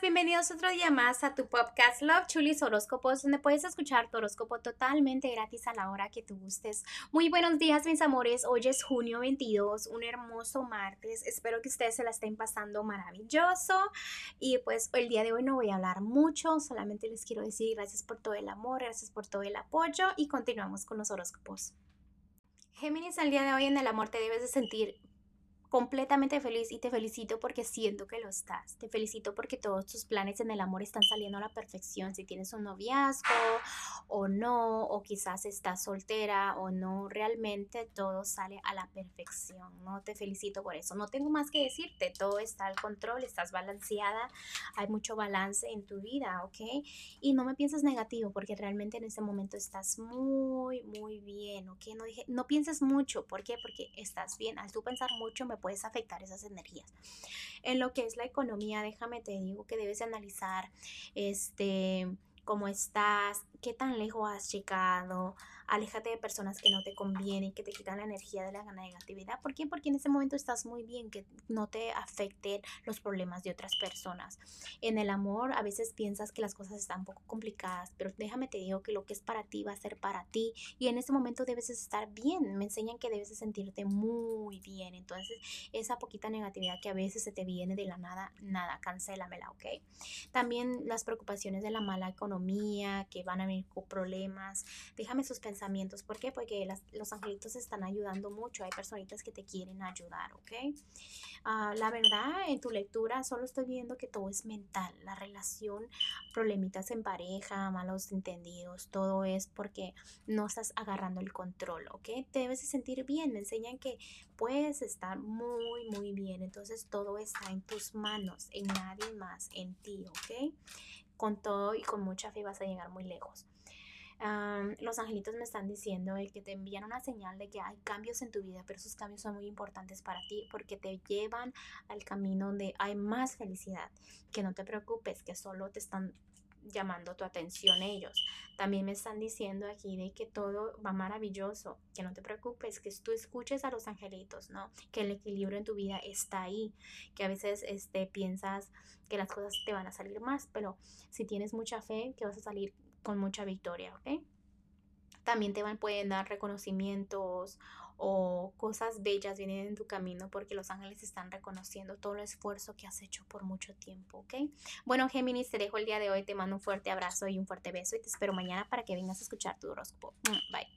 bienvenidos otro día más a tu podcast Love Chulis Horóscopos, donde puedes escuchar tu horóscopo totalmente gratis a la hora que tú gustes. Muy buenos días, mis amores. Hoy es junio 22, un hermoso martes. Espero que ustedes se la estén pasando maravilloso. Y pues el día de hoy no voy a hablar mucho, solamente les quiero decir gracias por todo el amor, gracias por todo el apoyo y continuamos con los horóscopos. Géminis, al día de hoy en el amor te debes de sentir completamente feliz y te felicito porque siento que lo estás. Te felicito porque todos tus planes en el amor están saliendo a la perfección. Si tienes un noviazgo o no, o quizás estás soltera o no, realmente todo sale a la perfección. No te felicito por eso. No tengo más que decirte. Todo está al control, estás balanceada, hay mucho balance en tu vida, ¿ok? Y no me pienses negativo porque realmente en este momento estás muy, muy bien, ¿ok? No, dije, no pienses mucho. ¿Por qué? Porque estás bien. Al tú pensar mucho me puedes afectar esas energías. En lo que es la economía, déjame te digo que debes analizar este cómo estás, qué tan lejos has llegado, aléjate de personas que no te convienen, que te quitan la energía de la negatividad. ¿Por qué? Porque en ese momento estás muy bien, que no te afecten los problemas de otras personas. En el amor a veces piensas que las cosas están un poco complicadas, pero déjame te digo que lo que es para ti va a ser para ti y en ese momento debes estar bien. Me enseñan que debes de sentirte muy bien. Entonces, esa poquita negatividad que a veces se te viene de la nada, nada, cancélamela, ¿ok? También las preocupaciones de la mala economía, que van a venir con problemas. Déjame suspender pensamientos. ¿Por qué? Porque los angelitos están ayudando mucho. Hay personitas que te quieren ayudar, ¿ok? Ah, la verdad, en tu lectura solo estoy viendo que todo es mental. La relación, problemitas en pareja, malos entendidos, todo es porque no estás agarrando el control, ¿ok? Te debes de sentir bien. Me enseñan que puedes estar muy, muy bien. Entonces todo está en tus manos, en nadie más, en ti, ¿ok? Con todo y con mucha fe vas a llegar muy lejos los angelitos me están diciendo que te envían una señal de que hay cambios en tu vida, pero esos cambios son muy importantes para ti porque te llevan al camino donde hay más felicidad. Que no te preocupes, que solo te están llamando tu atención ellos. También me están diciendo aquí de que todo va maravilloso, que no te preocupes, que tú escuches a los angelitos, ¿no? Que el equilibrio en tu vida está ahí, que a veces este, piensas que las cosas te van a salir más, pero si tienes mucha fe, que vas a salir con mucha victoria, ¿ok? También te van, pueden dar reconocimientos o cosas bellas vienen en tu camino porque los ángeles están reconociendo todo el esfuerzo que has hecho por mucho tiempo, ¿ok? Bueno, Géminis, te dejo el día de hoy, te mando un fuerte abrazo y un fuerte beso y te espero mañana para que vengas a escuchar tu horóscopo. Mm, bye.